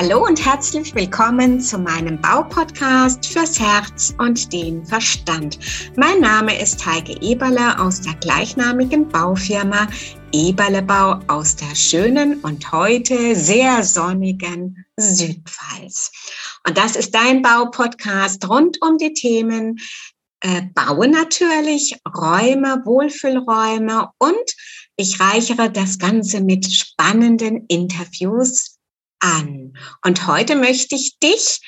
Hallo und herzlich willkommen zu meinem Baupodcast fürs Herz und den Verstand. Mein Name ist Heike Eberle aus der gleichnamigen Baufirma Eberle Bau aus der schönen und heute sehr sonnigen Südpfalz. Und das ist dein Baupodcast rund um die Themen äh, Bauen natürlich, Räume, Wohlfühlräume und ich reichere das Ganze mit spannenden Interviews an. Und heute möchte ich dich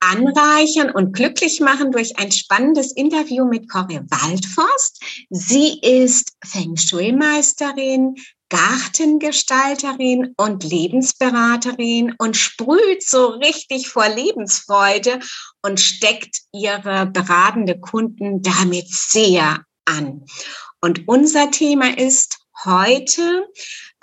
anreichern und glücklich machen durch ein spannendes Interview mit Cory Waldforst. Sie ist Feng Shui-Meisterin, Gartengestalterin und Lebensberaterin und sprüht so richtig vor Lebensfreude und steckt ihre beratende Kunden damit sehr an. Und unser Thema ist heute,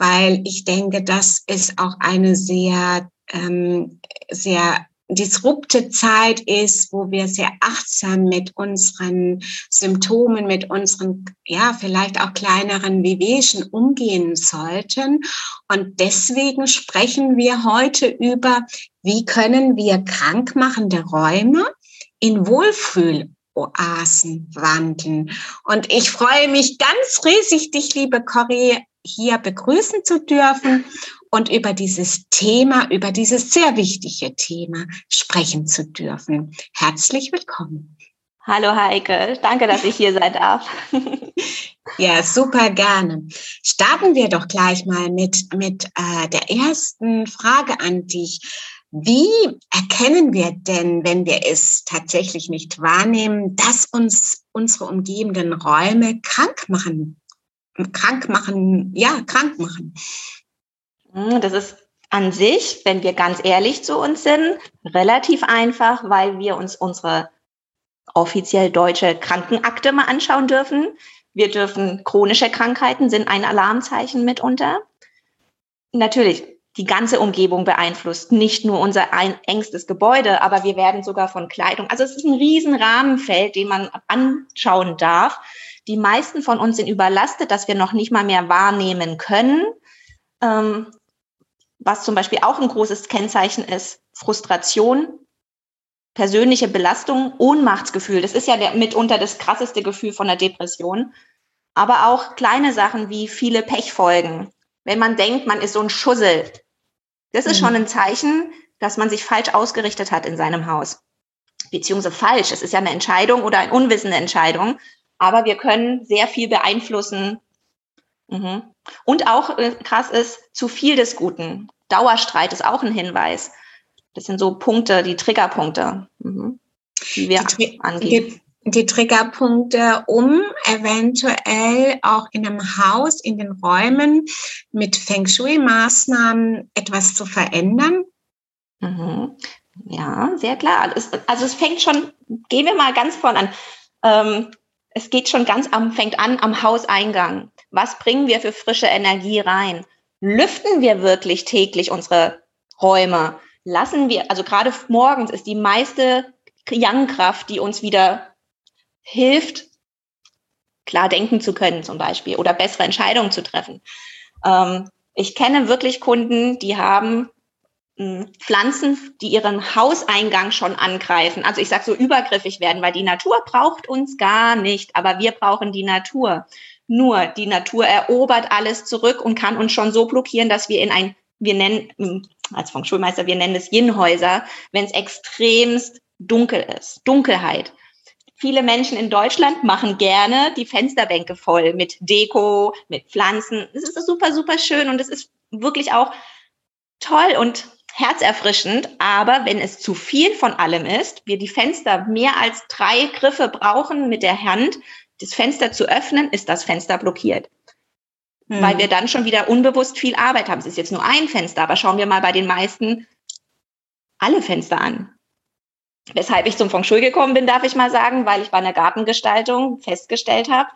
weil ich denke, das ist auch eine sehr, ähm, sehr disrupte Zeit ist, wo wir sehr achtsam mit unseren Symptomen, mit unseren, ja, vielleicht auch kleineren Wehwehchen umgehen sollten. Und deswegen sprechen wir heute über, wie können wir krankmachende Räume in Wohlfühl Oasen wandeln. Und ich freue mich ganz riesig, dich, liebe Corrie, hier begrüßen zu dürfen und über dieses Thema, über dieses sehr wichtige Thema sprechen zu dürfen. Herzlich willkommen. Hallo Heike, danke, dass ich hier sein darf. ja, super gerne. Starten wir doch gleich mal mit, mit äh, der ersten Frage an dich. Wie erkennen wir denn, wenn wir es tatsächlich nicht wahrnehmen, dass uns unsere umgebenden Räume krank machen? Krank machen, ja, krank machen. Hm, das ist an sich, wenn wir ganz ehrlich zu uns sind, relativ einfach, weil wir uns unsere offiziell deutsche Krankenakte mal anschauen dürfen. Wir dürfen chronische Krankheiten sind ein Alarmzeichen mitunter. Natürlich, die ganze Umgebung beeinflusst, nicht nur unser ein, engstes Gebäude, aber wir werden sogar von Kleidung. Also es ist ein riesen Rahmenfeld, den man anschauen darf. Die meisten von uns sind überlastet, dass wir noch nicht mal mehr wahrnehmen können. Ähm, was zum Beispiel auch ein großes Kennzeichen ist, Frustration, persönliche Belastung, Ohnmachtsgefühl. Das ist ja der, mitunter das krasseste Gefühl von der Depression. Aber auch kleine Sachen wie viele Pechfolgen, wenn man denkt, man ist so ein Schussel. Das ist mhm. schon ein Zeichen, dass man sich falsch ausgerichtet hat in seinem Haus. Beziehungsweise falsch. Es ist ja eine Entscheidung oder eine unwissende Entscheidung. Aber wir können sehr viel beeinflussen. Mhm. Und auch äh, krass ist, zu viel des Guten. Dauerstreit ist auch ein Hinweis. Das sind so Punkte, die Triggerpunkte, mhm. die wir die, angehen die Triggerpunkte, um eventuell auch in einem Haus, in den Räumen mit Feng Shui-Maßnahmen etwas zu verändern? Mhm. Ja, sehr klar. also es fängt schon, gehen wir mal ganz vorne an. Ähm, es geht schon ganz am, fängt an am Hauseingang. Was bringen wir für frische Energie rein? Lüften wir wirklich täglich unsere Räume? Lassen wir, also gerade morgens ist die meiste Yang-Kraft, die uns wieder hilft, klar denken zu können zum Beispiel oder bessere Entscheidungen zu treffen. Ähm, ich kenne wirklich Kunden, die haben Pflanzen, die ihren Hauseingang schon angreifen. Also ich sage so übergriffig werden, weil die Natur braucht uns gar nicht, aber wir brauchen die Natur. Nur die Natur erobert alles zurück und kann uns schon so blockieren, dass wir in ein, wir nennen, hm, als Feng Schulmeister, wir nennen es Yin-Häuser, wenn es extremst dunkel ist, Dunkelheit. Viele Menschen in Deutschland machen gerne die Fensterbänke voll mit Deko, mit Pflanzen. Es ist super, super schön und es ist wirklich auch toll und herzerfrischend. Aber wenn es zu viel von allem ist, wir die Fenster mehr als drei Griffe brauchen mit der Hand, das Fenster zu öffnen, ist das Fenster blockiert. Hm. Weil wir dann schon wieder unbewusst viel Arbeit haben. Es ist jetzt nur ein Fenster, aber schauen wir mal bei den meisten alle Fenster an. Weshalb ich zum Feng Shui gekommen bin, darf ich mal sagen, weil ich bei einer Gartengestaltung festgestellt habe,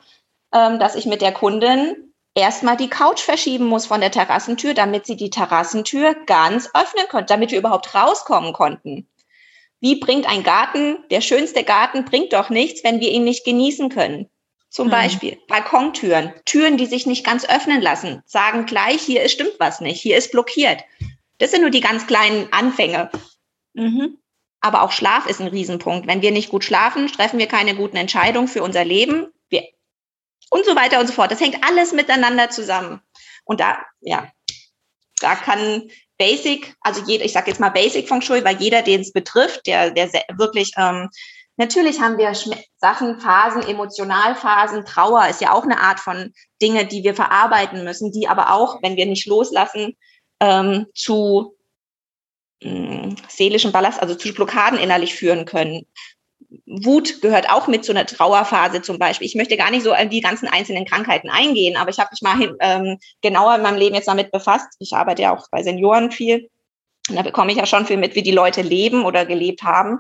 ähm, dass ich mit der Kundin erstmal die Couch verschieben muss von der Terrassentür, damit sie die Terrassentür ganz öffnen konnte, damit wir überhaupt rauskommen konnten. Wie bringt ein Garten, der schönste Garten bringt doch nichts, wenn wir ihn nicht genießen können. Zum hm. Beispiel Balkontüren, Türen, die sich nicht ganz öffnen lassen, sagen gleich, hier stimmt was nicht, hier ist blockiert. Das sind nur die ganz kleinen Anfänge. Mhm. Aber auch Schlaf ist ein Riesenpunkt. Wenn wir nicht gut schlafen, treffen wir keine guten Entscheidungen für unser Leben. Und so weiter und so fort. Das hängt alles miteinander zusammen. Und da, ja, da kann Basic, also jeder, ich sage jetzt mal Basic Feng Shui, weil jeder, den es betrifft, der, der wirklich, ähm, natürlich haben wir Sachen, Phasen, Emotionalphasen, Trauer ist ja auch eine Art von Dinge, die wir verarbeiten müssen, die aber auch, wenn wir nicht loslassen, ähm, zu mh, mm, seelischen Ballast, also zu Blockaden innerlich führen können. Wut gehört auch mit zu einer Trauerphase zum Beispiel. Ich möchte gar nicht so an die ganzen einzelnen Krankheiten eingehen, aber ich habe mich mal ähm, genauer in meinem Leben jetzt damit befasst. Ich arbeite ja auch bei Senioren viel. Und da bekomme ich ja schon viel mit, wie die Leute leben oder gelebt haben.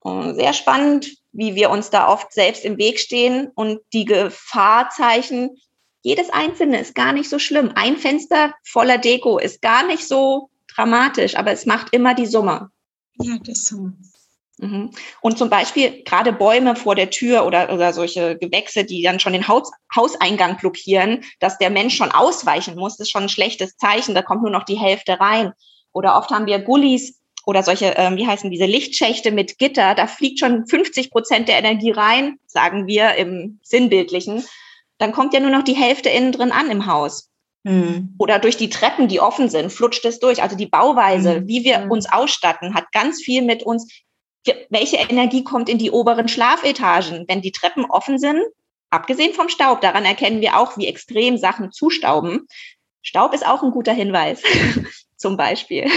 Und sehr spannend, wie wir uns da oft selbst im Weg stehen und die Gefahrzeichen. Jedes einzelne ist gar nicht so schlimm. Ein Fenster voller Deko ist gar nicht so dramatisch, aber es macht immer die Summe. Ja, das Summe. Mhm. Und zum Beispiel gerade Bäume vor der Tür oder, oder solche Gewächse, die dann schon den Haus, Hauseingang blockieren, dass der Mensch schon ausweichen muss, ist schon ein schlechtes Zeichen. Da kommt nur noch die Hälfte rein. Oder oft haben wir Gullis oder solche, ähm, wie heißen diese Lichtschächte mit Gitter. Da fliegt schon 50 Prozent der Energie rein, sagen wir im Sinnbildlichen. Dann kommt ja nur noch die Hälfte innen drin an im Haus. Mhm. Oder durch die Treppen, die offen sind, flutscht es durch. Also die Bauweise, mhm. wie wir uns ausstatten, hat ganz viel mit uns, welche Energie kommt in die oberen Schlafetagen, wenn die Treppen offen sind? Abgesehen vom Staub, daran erkennen wir auch, wie extrem Sachen zustauben. Staub ist auch ein guter Hinweis, zum Beispiel.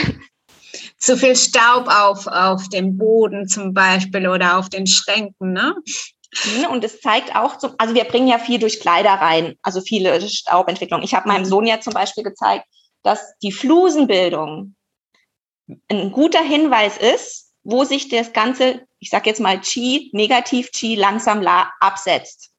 Zu viel Staub auf, auf dem Boden zum Beispiel oder auf den Schränken, ne? Mhm, und es zeigt auch, also wir bringen ja viel durch Kleider rein, also viele Staubentwicklungen. Ich habe meinem Sohn ja zum Beispiel gezeigt, dass die Flusenbildung ein guter Hinweis ist, wo sich das ganze, ich sage jetzt mal Qi, Negativ-Qi langsam absetzt.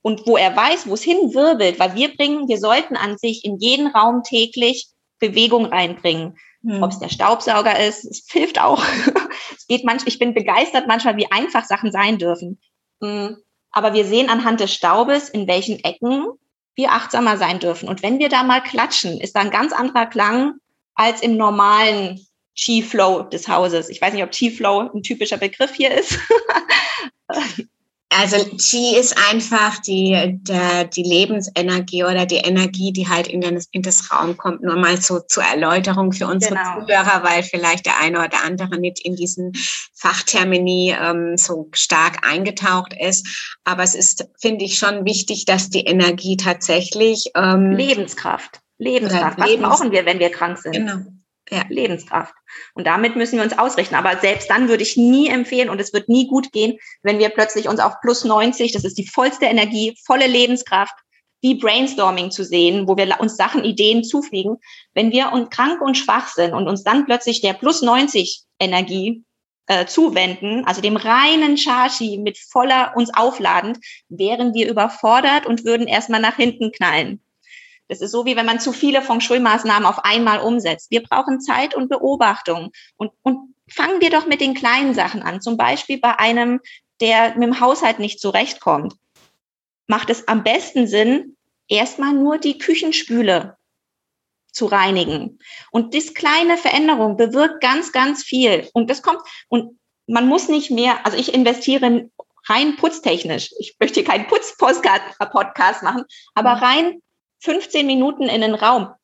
Und wo er weiß, wo es hinwirbelt, weil wir bringen, wir sollten an sich in jeden Raum täglich Bewegung reinbringen. Hm. Ob es der Staubsauger ist, es hilft auch. es geht manchmal, ich bin begeistert manchmal, wie einfach Sachen sein dürfen. Hm. Aber wir sehen anhand des Staubes, in welchen Ecken wir achtsamer sein dürfen. Und wenn wir da mal klatschen, ist da ein ganz anderer Klang als im normalen Chi-Flow des Hauses. Ich weiß nicht, ob Chi-Flow ein typischer Begriff hier ist. Also Chi ist einfach die, der, die Lebensenergie oder die Energie, die halt in, den, in das Raum kommt. Nur mal so zur Erläuterung für unsere genau. Zuhörer, weil vielleicht der eine oder andere nicht in diesen Fachtermini ähm, so stark eingetaucht ist. Aber es ist, finde ich, schon wichtig, dass die Energie tatsächlich ähm, Lebenskraft. Lebenskraft. Was Lebens brauchen wir, wenn wir krank sind? Genau ja, Lebenskraft. Und damit müssen wir uns ausrichten. Aber selbst dann würde ich nie empfehlen und es wird nie gut gehen, wenn wir plötzlich uns auf plus 90, das ist die vollste Energie, volle Lebenskraft, wie Brainstorming zu sehen, wo wir uns Sachen, Ideen zufliegen. Wenn wir und krank und schwach sind und uns dann plötzlich der plus 90 Energie äh, zuwenden, also dem reinen Shashi mit voller uns aufladend, wären wir überfordert und würden erstmal nach hinten knallen. Das ist so, wie wenn man zu viele Feng Shui-Maßnahmen auf einmal umsetzt. Wir brauchen Zeit und Beobachtung. Und, und fangen wir doch mit den kleinen Sachen an. Zum Beispiel bei einem, der mit dem Haushalt nicht zurechtkommt. Macht es am besten Sinn, erstmal nur die Küchenspüle zu reinigen. Und das kleine Veränderung bewirkt ganz, ganz viel. Und das kommt, und man muss nicht mehr, also ich investiere rein putztechnisch. Ich möchte hier keinen Putz-Podcast machen, aber mhm. rein 15 Minuten in den Raum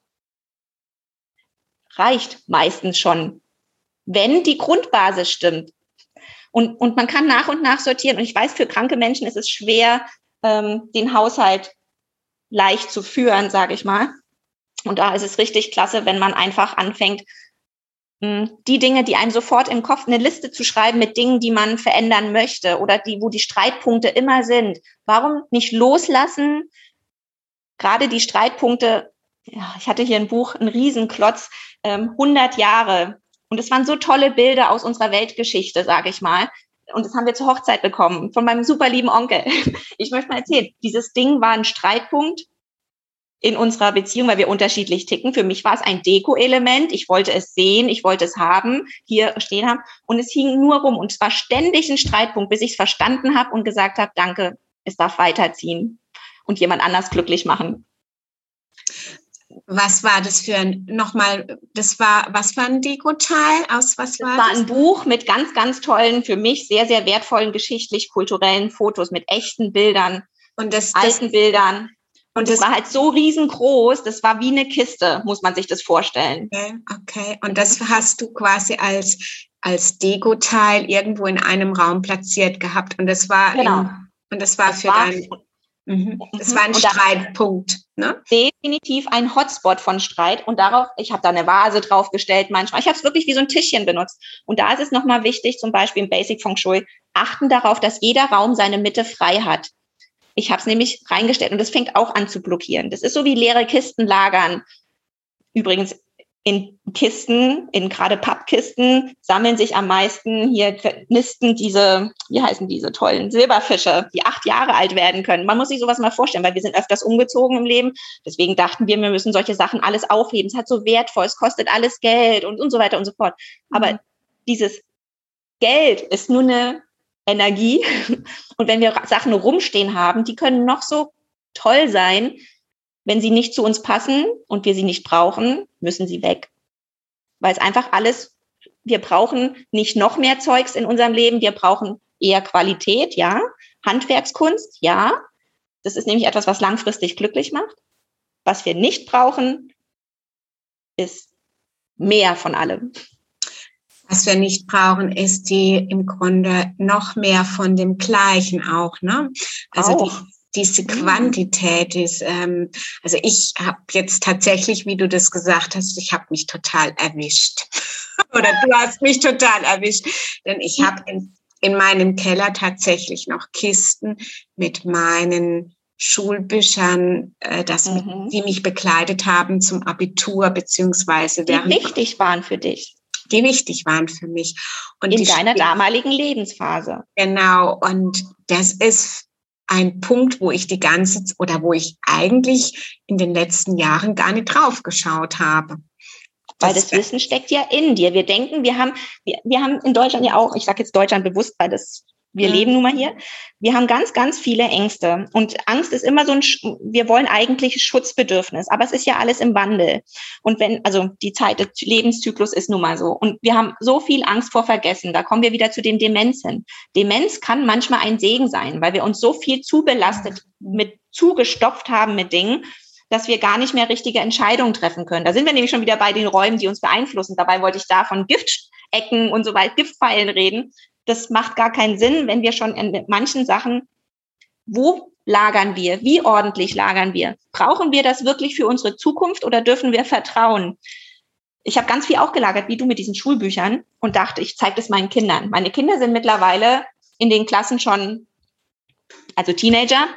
reicht meistens schon, wenn die Grundbasis stimmt. Und, und man kann nach und nach sortieren. Und ich weiß, für kranke Menschen ist es schwer, ähm, den Haushalt leicht zu führen, sage ich mal. Und da ist es richtig klasse, wenn man einfach anfängt, hm, die Dinge, die einem sofort im Kopf, eine Liste zu schreiben mit Dingen, die man verändern möchte oder die, wo die Streitpunkte immer sind. Warum nicht loslassen, gerade die Streitpunkte, ja, ich hatte hier ein Buch, ein Riesenklotz, ähm, 100 Jahre. Und es waren so tolle Bilder aus unserer Weltgeschichte, sage ich mal. Und das haben wir zur Hochzeit bekommen von meinem super lieben Onkel. Ich möchte mal erzählen, dieses Ding war ein Streitpunkt in unserer Beziehung, weil wir unterschiedlich ticken. Für mich war es ein Deko-Element. Ich wollte es sehen, ich wollte es haben, hier stehen haben. Und es hing nur rum. Und es war ständig ein Streitpunkt, bis ich es verstanden habe und gesagt habe, danke, es darf weiterziehen und jemand anders glücklich machen. Was war das für ein, nochmal, das war, was war ein Deko-Teil? Aus was war das? war ein Buch mit ganz, ganz tollen, für mich sehr, sehr wertvollen geschichtlich-kulturellen Fotos mit echten Bildern, und das, alten das, Bildern. Und das war halt so riesengroß, das war wie eine Kiste, muss man sich das vorstellen. Okay, okay. Und das hast du quasi als, als Deko-Teil irgendwo in einem Raum platziert gehabt. Und das war, genau. in, und das war das für war, dein, mhm. das war ein Streitpunkt. Ne? Definitiv ein Hotspot von Streit. Und darauf, ich habe da eine Vase draufgestellt manchmal. Ich habe es wirklich wie so ein Tischchen benutzt. Und da ist es nochmal wichtig, zum Beispiel im Basic Feng Shui, achten darauf, dass jeder Raum seine Mitte frei hat. Ich habe es nämlich reingestellt und das fängt auch an zu blockieren. Das ist so wie leere Kisten lagern. Übrigens, in Kisten, in gerade Pappkisten, sammeln sich am meisten hier nisten diese, wie heißen diese tollen Silberfische, die acht Jahre alt werden können. Man muss sich sowas mal vorstellen, weil wir sind öfters umgezogen im Leben. Deswegen dachten wir, wir müssen solche Sachen alles aufheben. Es hat so wertvoll, es kostet alles Geld und, und so weiter und so fort. Aber mhm. dieses Geld ist nur eine Energie. Und wenn wir Sachen rumstehen haben, die können noch so toll sein. Wenn sie nicht zu uns passen und wir sie nicht brauchen, müssen sie weg. Weil es einfach alles, wir brauchen nicht noch mehr Zeugs in unserem Leben, wir brauchen eher Qualität, ja. Handwerkskunst, ja. Das ist nämlich etwas, was langfristig glücklich macht. Was wir nicht brauchen, ist mehr von allem. Was wir nicht brauchen, ist die im Grunde noch mehr von dem Gleichen auch, ne? Also auch. die diese mhm. Quantität ist, ähm, also ich habe jetzt tatsächlich, wie du das gesagt hast, ich habe mich total erwischt. Oder du hast mich total erwischt. Denn ich habe in, in meinem Keller tatsächlich noch Kisten mit meinen Schulbüchern, äh, das, mhm. die mich begleitet haben zum Abitur, beziehungsweise die wichtig waren für dich die wichtig waren für mich. Und in deiner damaligen Lebensphase. Genau. Und das ist ein Punkt, wo ich die ganze oder wo ich eigentlich in den letzten Jahren gar nicht drauf geschaut habe. Weil das, Wissen steckt ja in dir. Wir denken, wir haben, wir, wir haben in Deutschland ja auch, ich sage jetzt Deutschland bewusst, weil das wir leben nun mal hier. Wir haben ganz, ganz viele Ängste. Und Angst ist immer so ein, wir wollen eigentlich Schutzbedürfnis, aber es ist ja alles im Wandel. Und wenn, also die Zeit des Lebenszyklus ist nun mal so. Und wir haben so viel Angst vor Vergessen. Da kommen wir wieder zu den Demenzen. Demenz kann manchmal ein Segen sein, weil wir uns so viel zubelastet mit, zugestopft haben mit Dingen, dass wir gar nicht mehr richtige Entscheidungen treffen können. Da sind wir nämlich schon wieder bei den Räumen, die uns beeinflussen. Dabei wollte ich da von Giftecken und so weiter, Giftpfeilen reden das macht gar keinen Sinn, wenn wir schon in manchen Sachen, wo lagern wir? Wie ordentlich lagern wir? Brauchen wir das wirklich für unsere Zukunft oder dürfen wir vertrauen? Ich habe ganz viel auch gelagert, wie du mit diesen Schulbüchern und dachte, ich zeige das meinen Kindern. Meine Kinder sind mittlerweile in den Klassen schon, also Teenager,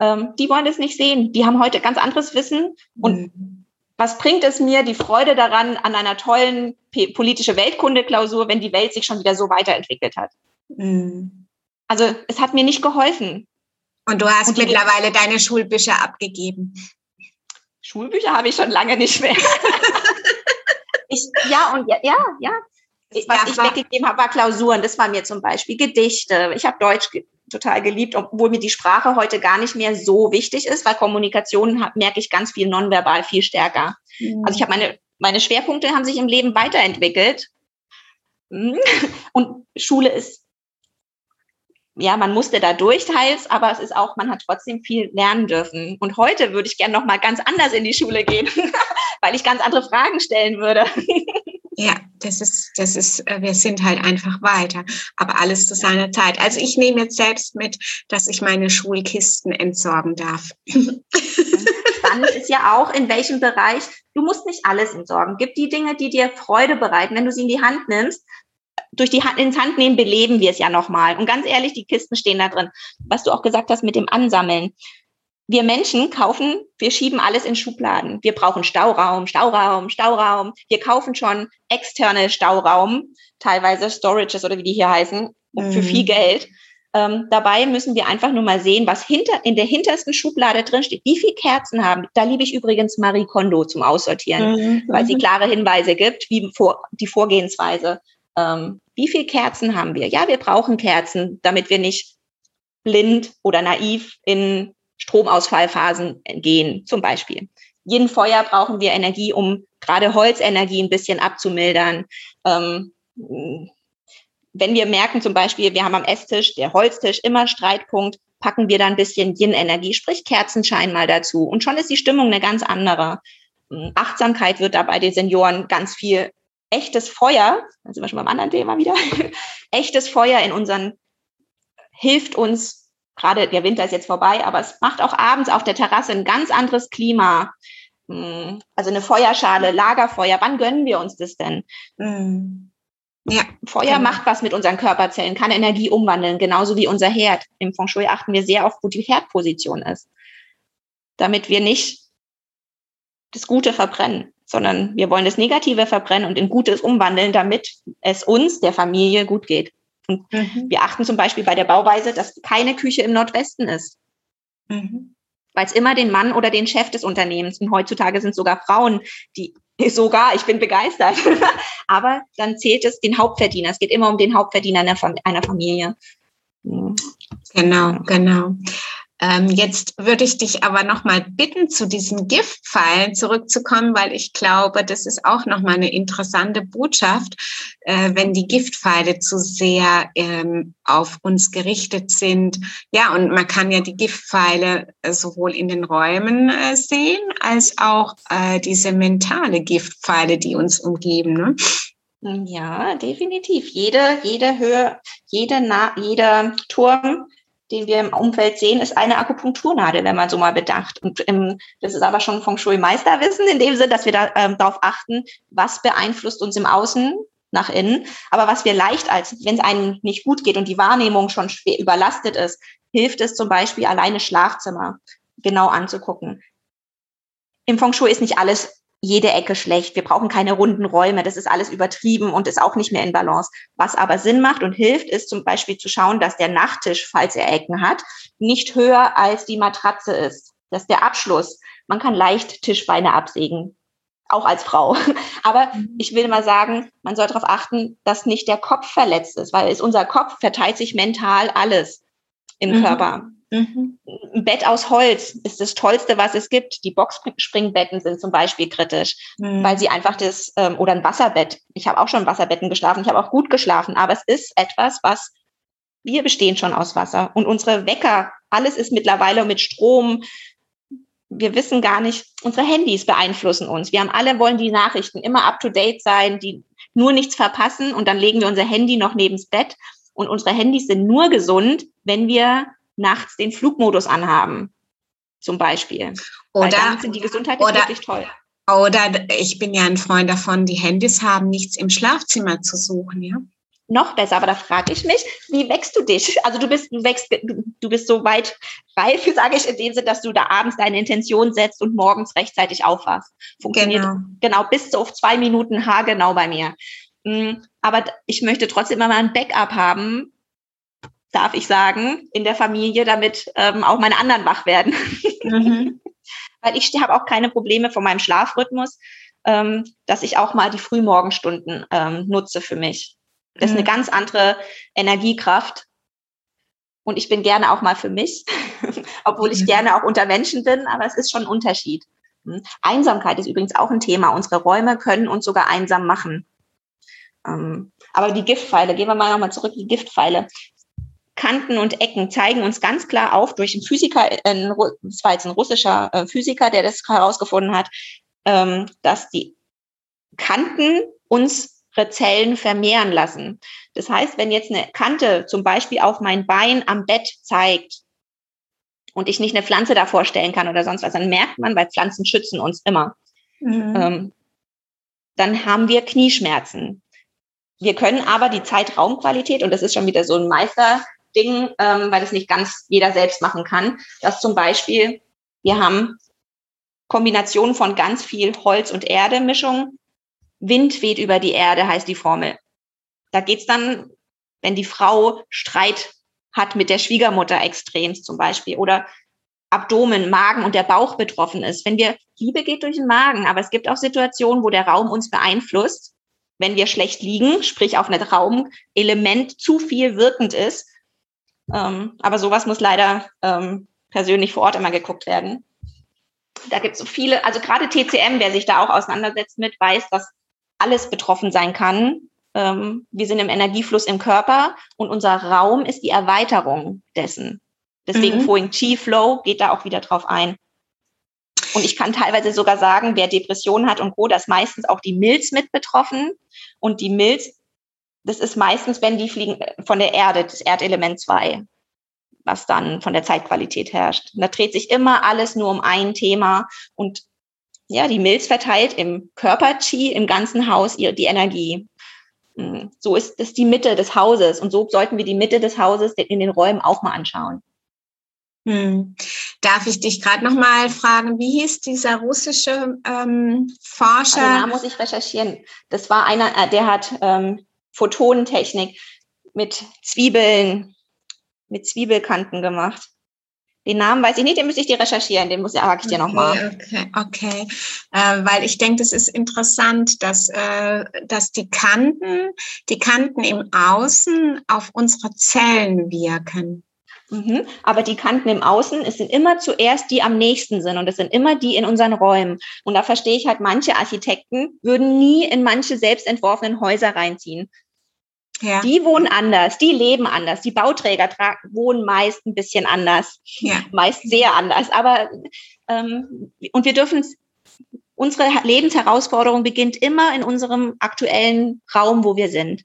ähm, die wollen es nicht sehen. Die haben heute ganz anderes Wissen und mhm was bringt es mir die Freude daran an einer tollen politische Weltkunde-Klausur, wenn die Welt sich schon wieder so weiterentwickelt hat? Mhm. Also es hat mir nicht geholfen. Und du hast Und mittlerweile deine Schulbücher abgegeben. Schulbücher habe ich schon lange nicht mehr. ich, ja, und ja, ja, ja. Was ich weggegeben habe, war Klausuren. Das war mir zum Beispiel Gedichte. Ich habe Deutsch total geliebt, obwohl mir die Sprache heute gar nicht mehr so wichtig ist, weil Kommunikation merke ich ganz viel nonverbal viel stärker. Mhm. Also ich habe meine, meine Schwerpunkte haben sich im Leben weiterentwickelt. Mhm. Und Schule ist, ja, man musste da durch teils, aber es ist auch, man hat trotzdem viel lernen dürfen. Und heute würde ich gerne noch mal ganz anders in die Schule gehen, weil ich ganz andere Fragen stellen würde. Ja, das ist, das ist, äh, wir sind halt einfach weiter. Aber alles zu seiner Zeit. Also ich nehme jetzt selbst mit, dass ich meine Schulkisten entsorgen darf. Spannend ist ja auch, in welchem Bereich, du musst nicht alles entsorgen. Gib die Dinge, die dir Freude bereiten, wenn du sie in die Hand nimmst. Durch die Hand, ins Hand nehmen beleben wir es ja nochmal. Und ganz ehrlich, die Kisten stehen da drin. Was du auch gesagt hast mit dem Ansammeln wir Menschen kaufen, wir schieben alles in Schubladen. Wir brauchen Stauraum, Stauraum, Stauraum. Wir kaufen schon externe Stauraum, teilweise Storages oder wie die hier heißen, mhm. für viel Geld. Ähm, dabei müssen wir einfach nur mal sehen, was hinter, in der hintersten Schublade drin steht. Wie viele Kerzen haben? Da liebe ich übrigens Marie Kondo zum Aussortieren, mhm. weil sie klare Hinweise gibt, wie vor, die Vorgehensweise. Ähm, wie viele Kerzen haben wir? Ja, wir brauchen Kerzen, damit wir nicht blind oder naiv in Stromausfallphasen gehen, zum Beispiel. Yin-Feuer brauchen wir Energie, um gerade Holzenergie ein bisschen abzumildern. Ähm, wenn wir merken zum Beispiel, wir haben am Esstisch, der Holztisch, immer Streitpunkt, packen wir da ein bisschen Yin-Energie, sprich Kerzenschein mal dazu. Und schon ist die Stimmung eine ganz andere. Hm, Achtsamkeit wird da bei den Senioren ganz viel echtes Feuer, da sind wir schon beim anderen Thema wieder, echtes Feuer in unseren, hilft uns, gerade der Winter ist jetzt vorbei, aber es macht auch abends auf der Terrasse ein ganz anderes Klima. Hm, also eine Feuerschale, Lagerfeuer, wann gönnen wir uns das denn? Mhm. Ja, Feuer genau. macht was mit unseren Körperzellen, kann Energie umwandeln, genauso wie unser Herd. Im Feng Shui achten wir sehr auf, wo die Herdposition ist, damit wir nicht das Gute verbrennen, sondern wir wollen das Negative verbrennen und in Gutes umwandeln, damit es uns, der Familie, gut geht. Und mhm. wir achten zum Beispiel bei der Bauweise, dass keine Küche im Nordwesten ist. Mhm. Weil es immer den Mann oder den Chef des Unternehmens, und heutzutage sind sogar Frauen, die sogar, ich bin begeistert. Aber dann zählt es den Hauptverdiener. Es geht immer um den Hauptverdiener einer, Familie. Genau, genau. Ähm, jetzt würde ich dich aber noch mal bitten, zu diesen Giftpfeilen zurückzukommen, weil ich glaube, das ist auch noch mal eine interessante Botschaft, äh, wenn die Giftpfeile zu sehr ähm, auf uns gerichtet sind. Ja, und man kann ja die Giftpfeile äh, sowohl in den Räumen äh, sehen, als auch äh, diese mentale Giftpfeile, die uns umgeben. Ne? Ja, definitiv. Jede, jede Höhe, jede, jeder Turm den wir im Umfeld sehen, ist eine Akupunkturnadel, wenn man so mal bedacht. Und im, das ist aber schon Feng Shui Meisterwissen in dem Sinne, dass wir da ähm, darauf achten, was beeinflusst uns im Außen nach innen, aber was wir leicht als, wenn es einem nicht gut geht und die Wahrnehmung schon schwer überlastet ist, hilft es zum Beispiel alleine Schlafzimmer genau anzugucken. Im Feng Shui ist nicht alles jede Ecke schlecht. Wir brauchen keine runden Räume. Das ist alles übertrieben und ist auch nicht mehr in Balance. Was aber Sinn macht und hilft, ist zum Beispiel zu schauen, dass der Nachttisch, falls er Ecken hat, nicht höher als die Matratze ist. Das ist der Abschluss. Man kann leicht Tischbeine absägen. Auch als Frau. Aber mhm. ich will mal sagen, man soll darauf achten, dass nicht der Kopf verletzt ist, weil es unser Kopf verteilt sich mental alles im mhm. Körper. Mhm. Ein Bett aus Holz ist das Tollste, was es gibt. Die Boxspringbetten sind zum Beispiel kritisch, mhm. weil sie einfach das, ähm, oder ein Wasserbett. Ich habe auch schon Wasserbetten geschlafen, ich habe auch gut geschlafen, aber es ist etwas, was wir bestehen schon aus Wasser. Und unsere Wecker, alles ist mittlerweile mit Strom. Wir wissen gar nicht, unsere Handys beeinflussen uns. Wir haben alle wollen die Nachrichten immer up to date sein, die nur nichts verpassen und dann legen wir unser Handy noch nebens Bett. Und unsere Handys sind nur gesund, wenn wir nachts den Flugmodus anhaben, zum Beispiel. Oder Weil sind die Gesundheit oder, wirklich toll. Oder ich bin ja ein Freund davon, die Handys haben nichts im Schlafzimmer zu suchen, ja. Noch besser, aber da frage ich mich, wie wächst du dich? Also du bist, du wächst, du, du bist so weit reif, sage ich in dem Sinne, dass du da abends deine Intention setzt und morgens rechtzeitig aufwachst. Funktioniert genau, genau bis auf zwei Minuten haargenau bei mir. Mm, aber ich möchte trotzdem immer mal ein Backup haben, darf ich sagen, in der Familie, damit ähm, auch meine anderen wach werden. Mhm. Weil ich habe auch keine Probleme von meinem Schlafrhythmus, ähm, dass ich auch mal die Frühmorgenstunden ähm, nutze für mich. Das mhm. ist eine mhm. ganz andere Energiekraft. Und ich bin gerne auch mal für mich, obwohl ich mhm. gerne auch unter Menschen bin, aber es ist schon ein Unterschied. Hm. Einsamkeit ist übrigens auch ein Thema. Unsere Räume können uns sogar einsam machen. Ähm, aber die Giftpfeile, gehen wir mal nochmal zurück, die Giftpfeile. Kanten und Ecken zeigen uns ganz klar auf durch einen Physiker, das war jetzt ein russischer äh, Physiker, der das herausgefunden hat, ähm, dass die Kanten unsere Zellen vermehren lassen. Das heißt, wenn jetzt eine Kante zum Beispiel auf mein Bein am Bett zeigt und ich nicht eine Pflanze davor stellen kann oder sonst was, dann merkt man, weil Pflanzen schützen uns immer. Mhm. Ähm, dann haben wir Knieschmerzen. Wir können aber die Zeitraumqualität, und das ist schon wieder so ein Meister, Ding, ähm, weil es nicht ganz jeder selbst machen kann, dass zum Beispiel wir haben Kombinationen von ganz viel Holz- und Erde-Mischung. Wind weht über die Erde, heißt die Formel. Da geht's dann, wenn die Frau Streit hat mit der Schwiegermutter extremst zum Beispiel oder Abdomen, Magen und der Bauch betroffen ist. Wenn wir, Liebe geht durch den Magen, aber es gibt auch Situationen, wo der Raum uns beeinflusst. Wenn wir schlecht liegen, sprich auf einem Raumelement zu viel wirkend ist, ähm, aber sowas muss leider ähm, persönlich vor Ort immer geguckt werden. Da gibt es so viele, also gerade TCM, wer sich da auch auseinandersetzt mit, weiß, dass alles betroffen sein kann. Ähm, wir sind im Energiefluss im Körper und unser Raum ist die Erweiterung dessen. Deswegen mhm. vorhin Chi-Flow geht da auch wieder drauf ein. Und ich kann teilweise sogar sagen, wer Depressionen hat und Co., das meistens auch die Milz mit betroffen. Und die Milz, das ist meistens, wenn die fliegen von der Erde, das Erdelement 2, was dann von der Zeitqualität herrscht. Und da dreht sich immer alles nur um ein Thema. Und ja, die Milz verteilt im Körper-Chi, im ganzen Haus die Energie. Hm, so ist das die Mitte des Hauses. Und so sollten wir die Mitte des Hauses in den Räumen auch mal anschauen. Hm. Darf ich dich gerade noch mal fragen, wie hieß dieser russische ähm, Forscher? Also, da muss ich recherchieren. Das war einer, äh, der hat ähm, Photonentechnik mit Zwiebeln, mit Zwiebelkanten gemacht. Den Namen weiß ich nicht, den müsste ich dir recherchieren, den muss ich, ich dir nochmal. Okay, okay. Äh, weil ich denke, das ist interessant, dass, äh, dass die Kanten, die Kanten im Außen auf unsere Zellen wirken. Mhm. Aber die Kanten im Außen, es sind immer zuerst die am nächsten sind und es sind immer die in unseren Räumen. Und da verstehe ich halt, manche Architekten würden nie in manche selbst entworfenen Häuser reinziehen. Ja. Die wohnen anders, die leben anders. Die Bauträger wohnen meist ein bisschen anders, ja. meist sehr anders. Aber ähm, und wir dürfen unsere Lebensherausforderung beginnt immer in unserem aktuellen Raum, wo wir sind.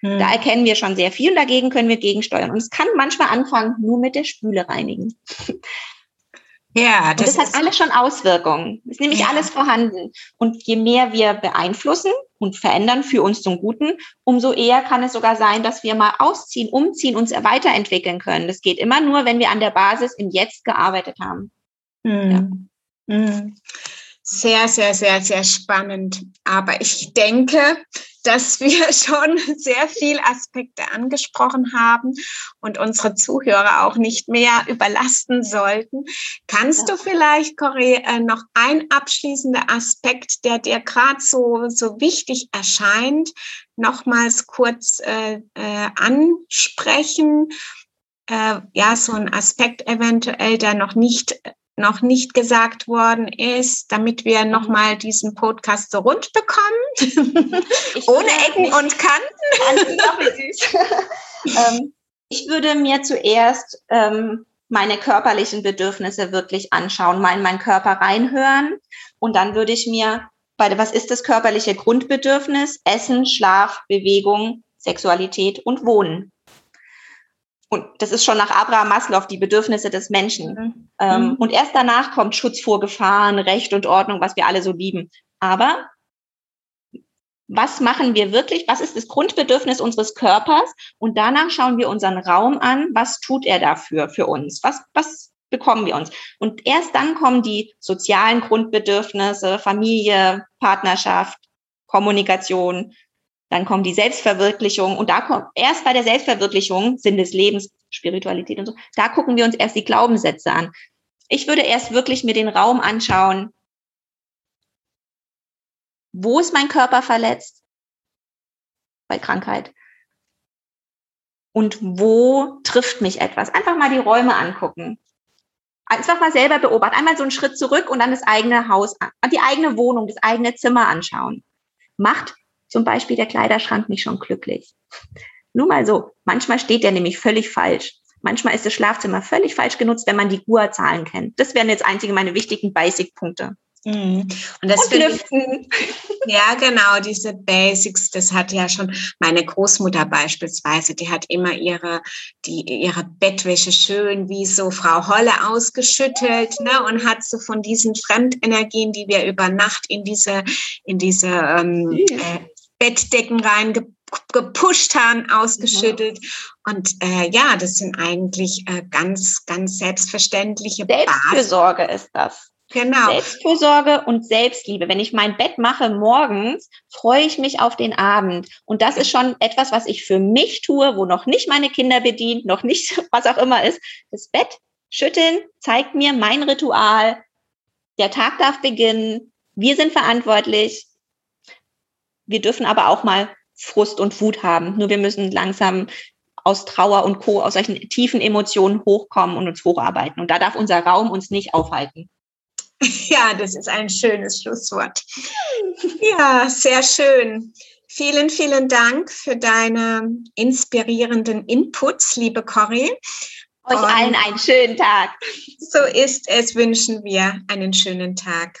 Hm. Da erkennen wir schon sehr viel und dagegen können wir gegensteuern. Und es kann manchmal anfangen nur mit der Spüle reinigen. Ja, das, das hat alles schon Auswirkungen. Es ist nämlich ja. alles vorhanden. Und je mehr wir beeinflussen und verändern für uns zum Guten, umso eher kann es sogar sein, dass wir mal ausziehen, umziehen, uns weiterentwickeln können. Das geht immer nur, wenn wir an der Basis im Jetzt gearbeitet haben. Mhm. Ja. Mhm. Sehr, sehr, sehr, sehr spannend. Aber ich denke, dass wir schon sehr viele Aspekte angesprochen haben und unsere Zuhörer auch nicht mehr überlasten sollten. Kannst ja. du vielleicht, Corey, äh, noch ein abschließender Aspekt, der dir gerade so, so wichtig erscheint, nochmals kurz äh, äh, ansprechen? Äh, ja, so ein Aspekt eventuell, der noch nicht noch nicht gesagt worden ist, damit wir mhm. nochmal diesen Podcast so rund bekommen. Ohne Ecken und Kanten. ähm, ich würde mir zuerst ähm, meine körperlichen Bedürfnisse wirklich anschauen, mal in meinen Körper reinhören und dann würde ich mir bei was ist das körperliche Grundbedürfnis? Essen, Schlaf, Bewegung, Sexualität und Wohnen. Und das ist schon nach Abraham Maslow die Bedürfnisse des Menschen. Mhm. Ähm, mhm. und erst danach kommt Schutz vor Gefahren, Recht und Ordnung, was wir alle so lieben. Aber was machen wir wirklich? Was ist das Grundbedürfnis unseres Körpers? Und danach schauen wir unseren Raum an. Was tut er dafür für uns? Was, was bekommen wir uns? Und erst dann kommen die sozialen Grundbedürfnisse, Familie, Partnerschaft, Kommunikation, dann kommt die Selbstverwirklichung und da kommt erst bei der Selbstverwirklichung, Sinn des Lebens, Spiritualität und so, da gucken wir uns erst die Glaubenssätze an. Ich würde erst wirklich mir den Raum anschauen, wo ist mein Körper verletzt bei Krankheit? Und wo trifft mich etwas? Einfach mal die Räume angucken. Einfach mal selber beobachten. Einmal so einen Schritt zurück und dann das eigene Haus, die eigene Wohnung, das eigene Zimmer anschauen. Macht zum Beispiel der Kleiderschrank nicht schon glücklich? Nur mal so. Manchmal steht der nämlich völlig falsch. Manchmal ist das Schlafzimmer völlig falsch genutzt, wenn man die GUA-Zahlen kennt. Das wären jetzt einzige meine wichtigen Basic-Punkte. Mhm. Und das und lüften. ja, genau, diese Basics, das hat ja schon meine Großmutter beispielsweise, die hat immer ihre, die, ihre Bettwäsche schön wie so Frau Holle ausgeschüttelt, ne, und hat so von diesen Fremdenergien, die wir über Nacht in diese, in diese ähm, äh, Bettdecken reingepusht haben, ausgeschüttelt. Mhm. Und äh, ja, das sind eigentlich äh, ganz, ganz selbstverständliche Selbstfürsorge Basis. ist das. Genau. Selbstfürsorge und Selbstliebe. Wenn ich mein Bett mache morgens, freue ich mich auf den Abend. Und das ist schon etwas, was ich für mich tue, wo noch nicht meine Kinder bedient, noch nicht was auch immer ist. Das Bett schütteln zeigt mir mein Ritual. Der Tag darf beginnen. Wir sind verantwortlich. Wir dürfen aber auch mal Frust und Wut haben. Nur wir müssen langsam aus Trauer und Co., aus solchen tiefen Emotionen hochkommen und uns hocharbeiten. Und da darf unser Raum uns nicht aufhalten. Ja, das ist ein schönes Schlusswort. Ja, sehr schön. Vielen, vielen Dank für deine inspirierenden Inputs, liebe Corrie. Euch Und allen einen schönen Tag. So ist es, wünschen wir einen schönen Tag.